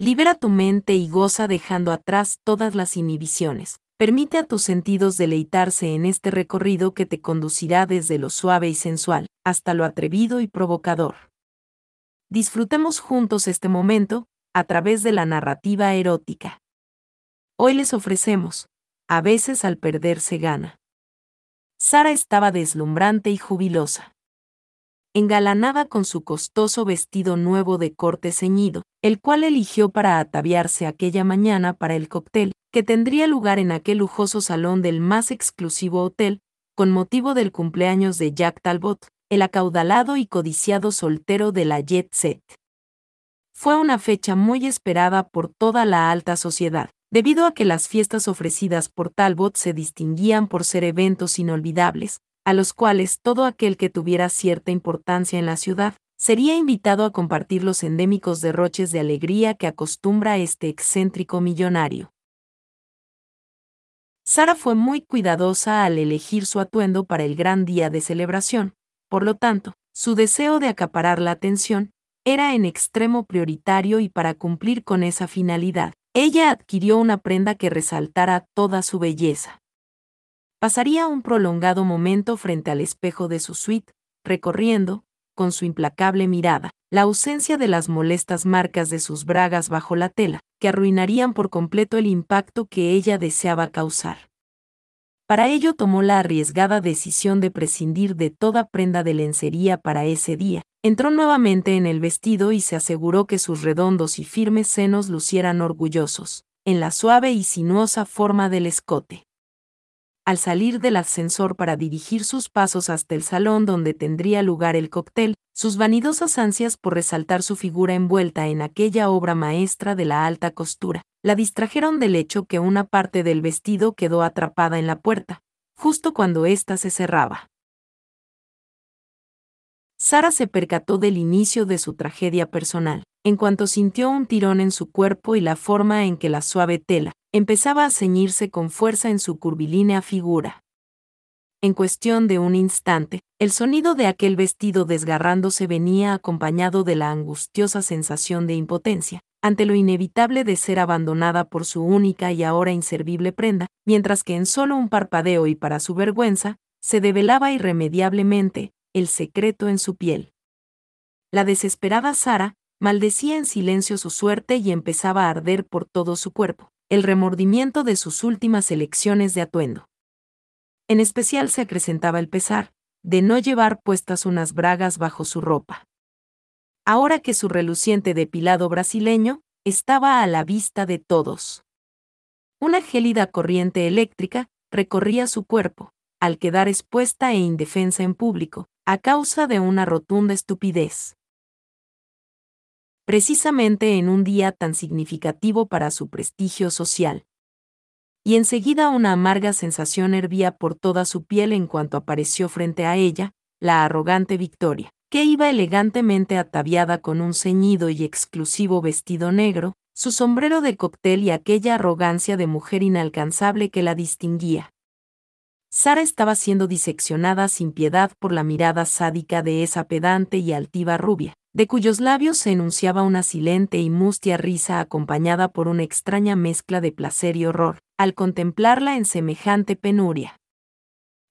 Libera tu mente y goza dejando atrás todas las inhibiciones. Permite a tus sentidos deleitarse en este recorrido que te conducirá desde lo suave y sensual hasta lo atrevido y provocador. Disfrutemos juntos este momento a través de la narrativa erótica. Hoy les ofrecemos, a veces al perder se gana. Sara estaba deslumbrante y jubilosa engalanada con su costoso vestido nuevo de corte ceñido, el cual eligió para ataviarse aquella mañana para el cóctel, que tendría lugar en aquel lujoso salón del más exclusivo hotel, con motivo del cumpleaños de Jack Talbot, el acaudalado y codiciado soltero de la Jet Set. Fue una fecha muy esperada por toda la alta sociedad, debido a que las fiestas ofrecidas por Talbot se distinguían por ser eventos inolvidables, a los cuales todo aquel que tuviera cierta importancia en la ciudad sería invitado a compartir los endémicos derroches de alegría que acostumbra este excéntrico millonario. Sara fue muy cuidadosa al elegir su atuendo para el gran día de celebración, por lo tanto, su deseo de acaparar la atención era en extremo prioritario y para cumplir con esa finalidad, ella adquirió una prenda que resaltara toda su belleza. Pasaría un prolongado momento frente al espejo de su suite, recorriendo, con su implacable mirada, la ausencia de las molestas marcas de sus bragas bajo la tela, que arruinarían por completo el impacto que ella deseaba causar. Para ello tomó la arriesgada decisión de prescindir de toda prenda de lencería para ese día. Entró nuevamente en el vestido y se aseguró que sus redondos y firmes senos lucieran orgullosos, en la suave y sinuosa forma del escote al salir del ascensor para dirigir sus pasos hasta el salón donde tendría lugar el cóctel, sus vanidosas ansias por resaltar su figura envuelta en aquella obra maestra de la alta costura, la distrajeron del hecho que una parte del vestido quedó atrapada en la puerta, justo cuando ésta se cerraba. Sara se percató del inicio de su tragedia personal, en cuanto sintió un tirón en su cuerpo y la forma en que la suave tela empezaba a ceñirse con fuerza en su curvilínea figura. En cuestión de un instante, el sonido de aquel vestido desgarrándose venía acompañado de la angustiosa sensación de impotencia, ante lo inevitable de ser abandonada por su única y ahora inservible prenda, mientras que en solo un parpadeo y para su vergüenza, se develaba irremediablemente el secreto en su piel. La desesperada Sara maldecía en silencio su suerte y empezaba a arder por todo su cuerpo, el remordimiento de sus últimas elecciones de atuendo. En especial se acrecentaba el pesar, de no llevar puestas unas bragas bajo su ropa. Ahora que su reluciente depilado brasileño estaba a la vista de todos. Una gélida corriente eléctrica recorría su cuerpo, al quedar expuesta e indefensa en público, a causa de una rotunda estupidez precisamente en un día tan significativo para su prestigio social. Y enseguida una amarga sensación hervía por toda su piel en cuanto apareció frente a ella, la arrogante Victoria, que iba elegantemente ataviada con un ceñido y exclusivo vestido negro, su sombrero de cóctel y aquella arrogancia de mujer inalcanzable que la distinguía. Sara estaba siendo diseccionada sin piedad por la mirada sádica de esa pedante y altiva rubia, de cuyos labios se enunciaba una silente y mustia risa acompañada por una extraña mezcla de placer y horror, al contemplarla en semejante penuria.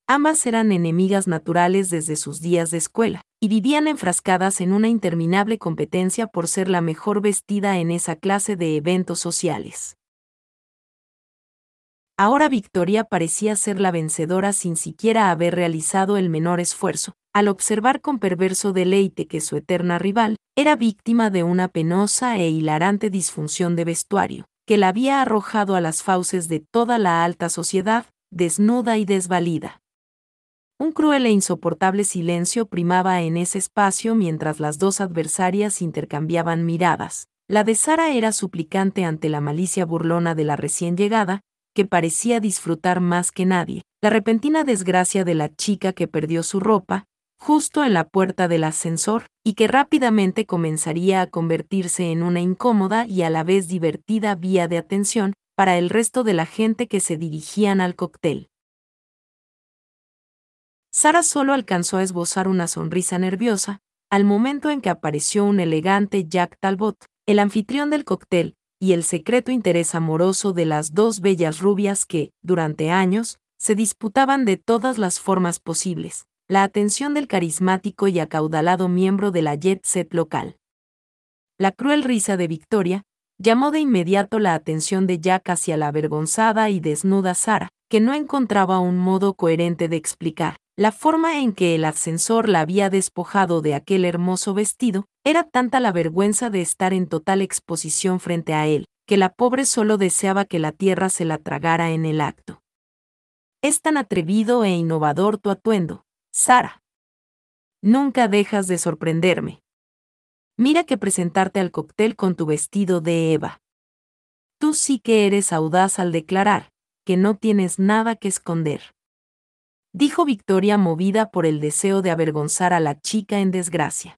Ambas eran enemigas naturales desde sus días de escuela, y vivían enfrascadas en una interminable competencia por ser la mejor vestida en esa clase de eventos sociales. Ahora Victoria parecía ser la vencedora sin siquiera haber realizado el menor esfuerzo, al observar con perverso deleite que su eterna rival era víctima de una penosa e hilarante disfunción de vestuario, que la había arrojado a las fauces de toda la alta sociedad, desnuda y desvalida. Un cruel e insoportable silencio primaba en ese espacio mientras las dos adversarias intercambiaban miradas. La de Sara era suplicante ante la malicia burlona de la recién llegada, que parecía disfrutar más que nadie, la repentina desgracia de la chica que perdió su ropa, justo en la puerta del ascensor, y que rápidamente comenzaría a convertirse en una incómoda y a la vez divertida vía de atención para el resto de la gente que se dirigían al cóctel. Sara solo alcanzó a esbozar una sonrisa nerviosa, al momento en que apareció un elegante Jack Talbot, el anfitrión del cóctel, y el secreto interés amoroso de las dos bellas rubias que, durante años, se disputaban de todas las formas posibles, la atención del carismático y acaudalado miembro de la jet set local. La cruel risa de Victoria llamó de inmediato la atención de Jack hacia la avergonzada y desnuda Sara, que no encontraba un modo coherente de explicar. La forma en que el ascensor la había despojado de aquel hermoso vestido era tanta la vergüenza de estar en total exposición frente a él, que la pobre solo deseaba que la tierra se la tragara en el acto. Es tan atrevido e innovador tu atuendo, Sara. Nunca dejas de sorprenderme. Mira que presentarte al cóctel con tu vestido de Eva. Tú sí que eres audaz al declarar que no tienes nada que esconder. Dijo Victoria movida por el deseo de avergonzar a la chica en desgracia.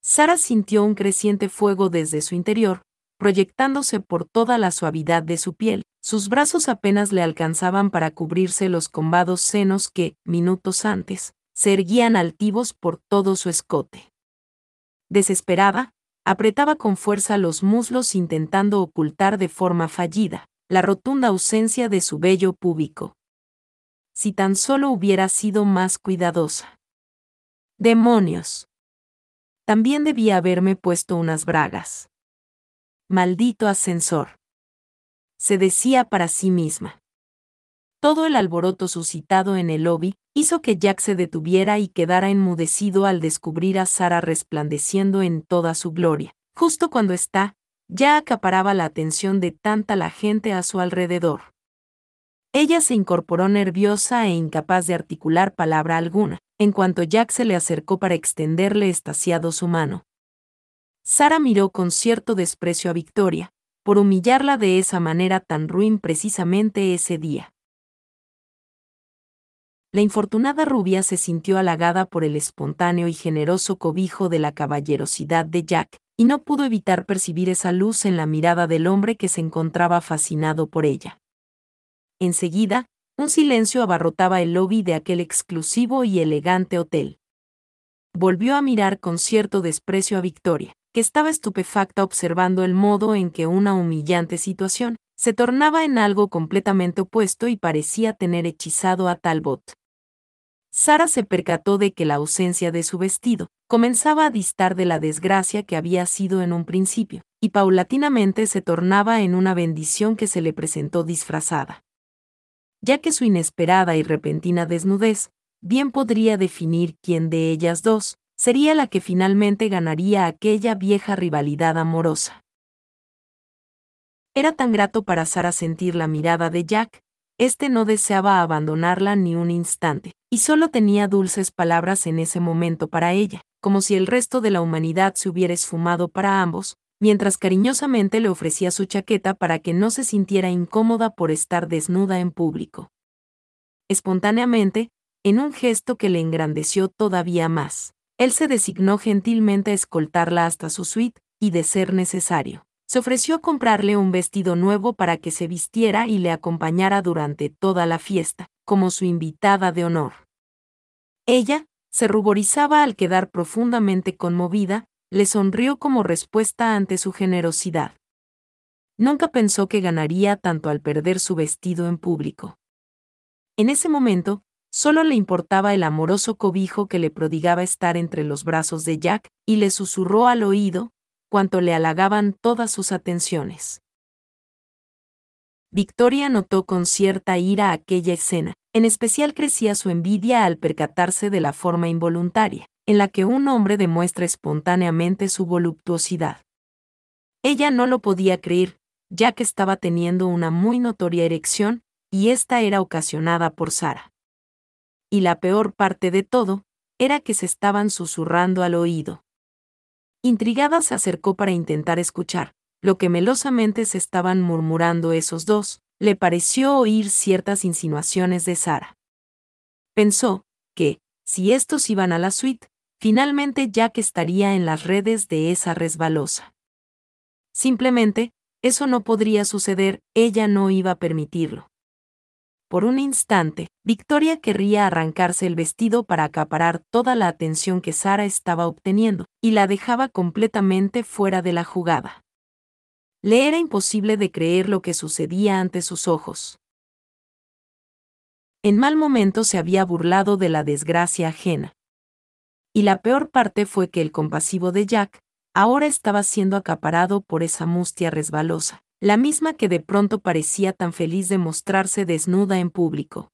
Sara sintió un creciente fuego desde su interior, proyectándose por toda la suavidad de su piel, sus brazos apenas le alcanzaban para cubrirse los combados senos que, minutos antes, se erguían altivos por todo su escote. Desesperada, apretaba con fuerza los muslos intentando ocultar de forma fallida la rotunda ausencia de su vello púbico. Si tan solo hubiera sido más cuidadosa. ¡Demonios! También debía haberme puesto unas bragas. Maldito ascensor se decía para sí misma. Todo el alboroto suscitado en el lobby hizo que Jack se detuviera y quedara enmudecido al descubrir a Sara resplandeciendo en toda su gloria. Justo cuando está, ya acaparaba la atención de tanta la gente a su alrededor. Ella se incorporó nerviosa e incapaz de articular palabra alguna, en cuanto Jack se le acercó para extenderle estaciado su mano. Sara miró con cierto desprecio a Victoria, por humillarla de esa manera tan ruin precisamente ese día. La infortunada rubia se sintió halagada por el espontáneo y generoso cobijo de la caballerosidad de Jack, y no pudo evitar percibir esa luz en la mirada del hombre que se encontraba fascinado por ella. Enseguida, un silencio abarrotaba el lobby de aquel exclusivo y elegante hotel. Volvió a mirar con cierto desprecio a Victoria que estaba estupefacta observando el modo en que una humillante situación se tornaba en algo completamente opuesto y parecía tener hechizado a Talbot. Sara se percató de que la ausencia de su vestido comenzaba a distar de la desgracia que había sido en un principio, y paulatinamente se tornaba en una bendición que se le presentó disfrazada. Ya que su inesperada y repentina desnudez bien podría definir quién de ellas dos sería la que finalmente ganaría aquella vieja rivalidad amorosa. Era tan grato para Sara sentir la mirada de Jack, este no deseaba abandonarla ni un instante, y solo tenía dulces palabras en ese momento para ella, como si el resto de la humanidad se hubiera esfumado para ambos, mientras cariñosamente le ofrecía su chaqueta para que no se sintiera incómoda por estar desnuda en público. Espontáneamente, en un gesto que le engrandeció todavía más él se designó gentilmente a escoltarla hasta su suite, y de ser necesario, se ofreció a comprarle un vestido nuevo para que se vistiera y le acompañara durante toda la fiesta, como su invitada de honor. Ella, se ruborizaba al quedar profundamente conmovida, le sonrió como respuesta ante su generosidad. Nunca pensó que ganaría tanto al perder su vestido en público. En ese momento, Solo le importaba el amoroso cobijo que le prodigaba estar entre los brazos de Jack, y le susurró al oído, cuanto le halagaban todas sus atenciones. Victoria notó con cierta ira aquella escena, en especial crecía su envidia al percatarse de la forma involuntaria, en la que un hombre demuestra espontáneamente su voluptuosidad. Ella no lo podía creer, ya que estaba teniendo una muy notoria erección, y esta era ocasionada por Sara y la peor parte de todo, era que se estaban susurrando al oído. Intrigada se acercó para intentar escuchar, lo que melosamente se estaban murmurando esos dos, le pareció oír ciertas insinuaciones de Sara. Pensó, que, si estos iban a la suite, finalmente Jack estaría en las redes de esa resbalosa. Simplemente, eso no podría suceder, ella no iba a permitirlo. Por un instante, Victoria querría arrancarse el vestido para acaparar toda la atención que Sara estaba obteniendo, y la dejaba completamente fuera de la jugada. Le era imposible de creer lo que sucedía ante sus ojos. En mal momento se había burlado de la desgracia ajena. Y la peor parte fue que el compasivo de Jack, ahora estaba siendo acaparado por esa mustia resbalosa la misma que de pronto parecía tan feliz de mostrarse desnuda en público.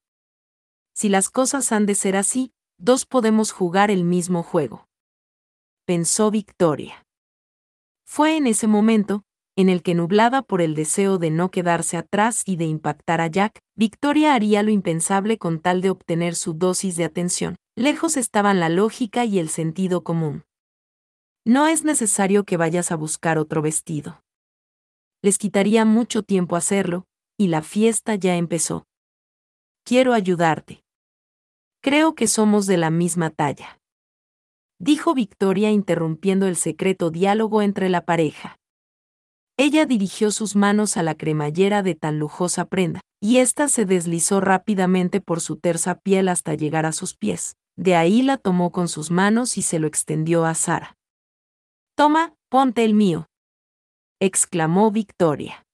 Si las cosas han de ser así, dos podemos jugar el mismo juego. Pensó Victoria. Fue en ese momento, en el que nublada por el deseo de no quedarse atrás y de impactar a Jack, Victoria haría lo impensable con tal de obtener su dosis de atención. Lejos estaban la lógica y el sentido común. No es necesario que vayas a buscar otro vestido les quitaría mucho tiempo hacerlo, y la fiesta ya empezó. Quiero ayudarte. Creo que somos de la misma talla. Dijo Victoria interrumpiendo el secreto diálogo entre la pareja. Ella dirigió sus manos a la cremallera de tan lujosa prenda, y ésta se deslizó rápidamente por su tersa piel hasta llegar a sus pies. De ahí la tomó con sus manos y se lo extendió a Sara. Toma, ponte el mío, exclamó Victoria.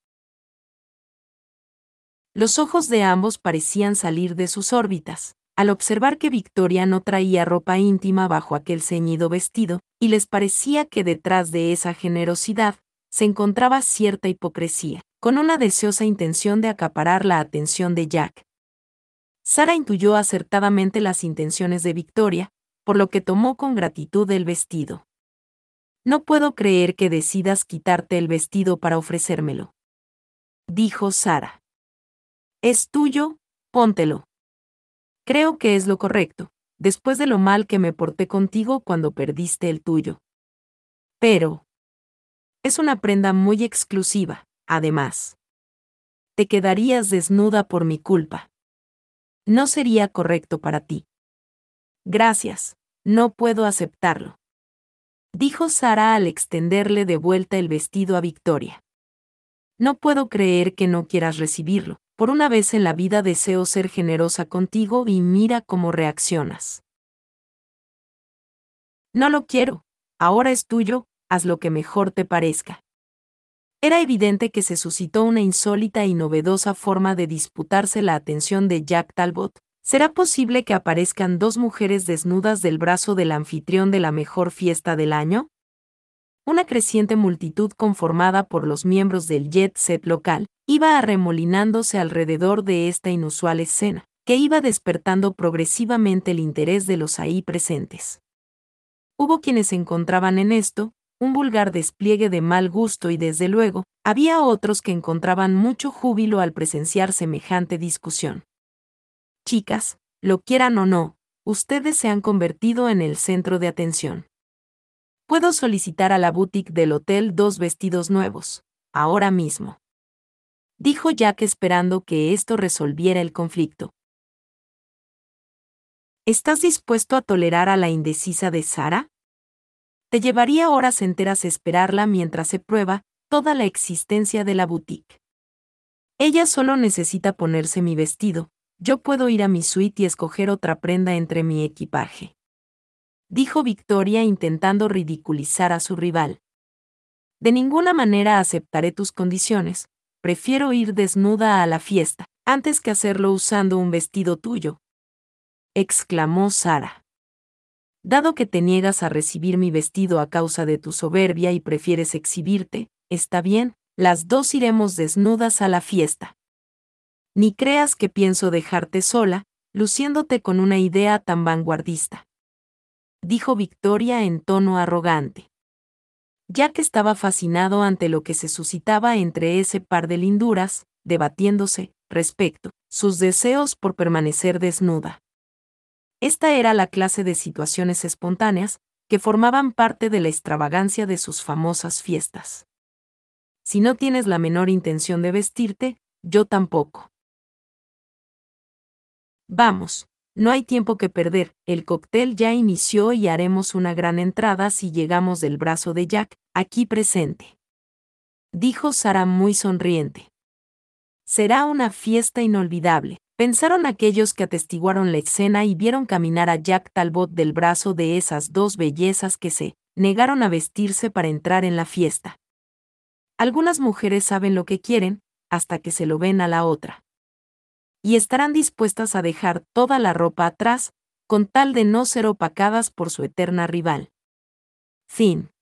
Los ojos de ambos parecían salir de sus órbitas, al observar que Victoria no traía ropa íntima bajo aquel ceñido vestido, y les parecía que detrás de esa generosidad se encontraba cierta hipocresía, con una deseosa intención de acaparar la atención de Jack. Sara intuyó acertadamente las intenciones de Victoria, por lo que tomó con gratitud el vestido. No puedo creer que decidas quitarte el vestido para ofrecérmelo. Dijo Sara. Es tuyo, póntelo. Creo que es lo correcto, después de lo mal que me porté contigo cuando perdiste el tuyo. Pero... Es una prenda muy exclusiva, además. Te quedarías desnuda por mi culpa. No sería correcto para ti. Gracias, no puedo aceptarlo dijo Sara al extenderle de vuelta el vestido a Victoria. No puedo creer que no quieras recibirlo. Por una vez en la vida deseo ser generosa contigo y mira cómo reaccionas. No lo quiero. Ahora es tuyo, haz lo que mejor te parezca. Era evidente que se suscitó una insólita y novedosa forma de disputarse la atención de Jack Talbot, ¿Será posible que aparezcan dos mujeres desnudas del brazo del anfitrión de la mejor fiesta del año? Una creciente multitud conformada por los miembros del jet set local iba arremolinándose alrededor de esta inusual escena, que iba despertando progresivamente el interés de los ahí presentes. Hubo quienes encontraban en esto un vulgar despliegue de mal gusto y desde luego, había otros que encontraban mucho júbilo al presenciar semejante discusión. Chicas, lo quieran o no, ustedes se han convertido en el centro de atención. Puedo solicitar a la boutique del hotel dos vestidos nuevos, ahora mismo. Dijo Jack esperando que esto resolviera el conflicto. ¿Estás dispuesto a tolerar a la indecisa de Sara? Te llevaría horas enteras esperarla mientras se prueba toda la existencia de la boutique. Ella solo necesita ponerse mi vestido, yo puedo ir a mi suite y escoger otra prenda entre mi equipaje. Dijo Victoria intentando ridiculizar a su rival. De ninguna manera aceptaré tus condiciones, prefiero ir desnuda a la fiesta, antes que hacerlo usando un vestido tuyo. exclamó Sara. Dado que te niegas a recibir mi vestido a causa de tu soberbia y prefieres exhibirte, está bien, las dos iremos desnudas a la fiesta. Ni creas que pienso dejarte sola, luciéndote con una idea tan vanguardista. Dijo Victoria en tono arrogante. Que estaba fascinado ante lo que se suscitaba entre ese par de linduras, debatiéndose, respecto, sus deseos por permanecer desnuda. Esta era la clase de situaciones espontáneas, que formaban parte de la extravagancia de sus famosas fiestas. Si no tienes la menor intención de vestirte, yo tampoco. Vamos, no hay tiempo que perder, el cóctel ya inició y haremos una gran entrada si llegamos del brazo de Jack, aquí presente. Dijo Sara muy sonriente. Será una fiesta inolvidable, Pensaron aquellos que atestiguaron la escena y vieron caminar a Jack Talbot del brazo de esas dos bellezas que se negaron a vestirse para entrar en la fiesta. Algunas mujeres saben lo que quieren, hasta que se lo ven a la otra. Y estarán dispuestas a dejar toda la ropa atrás, con tal de no ser opacadas por su eterna rival. Fin.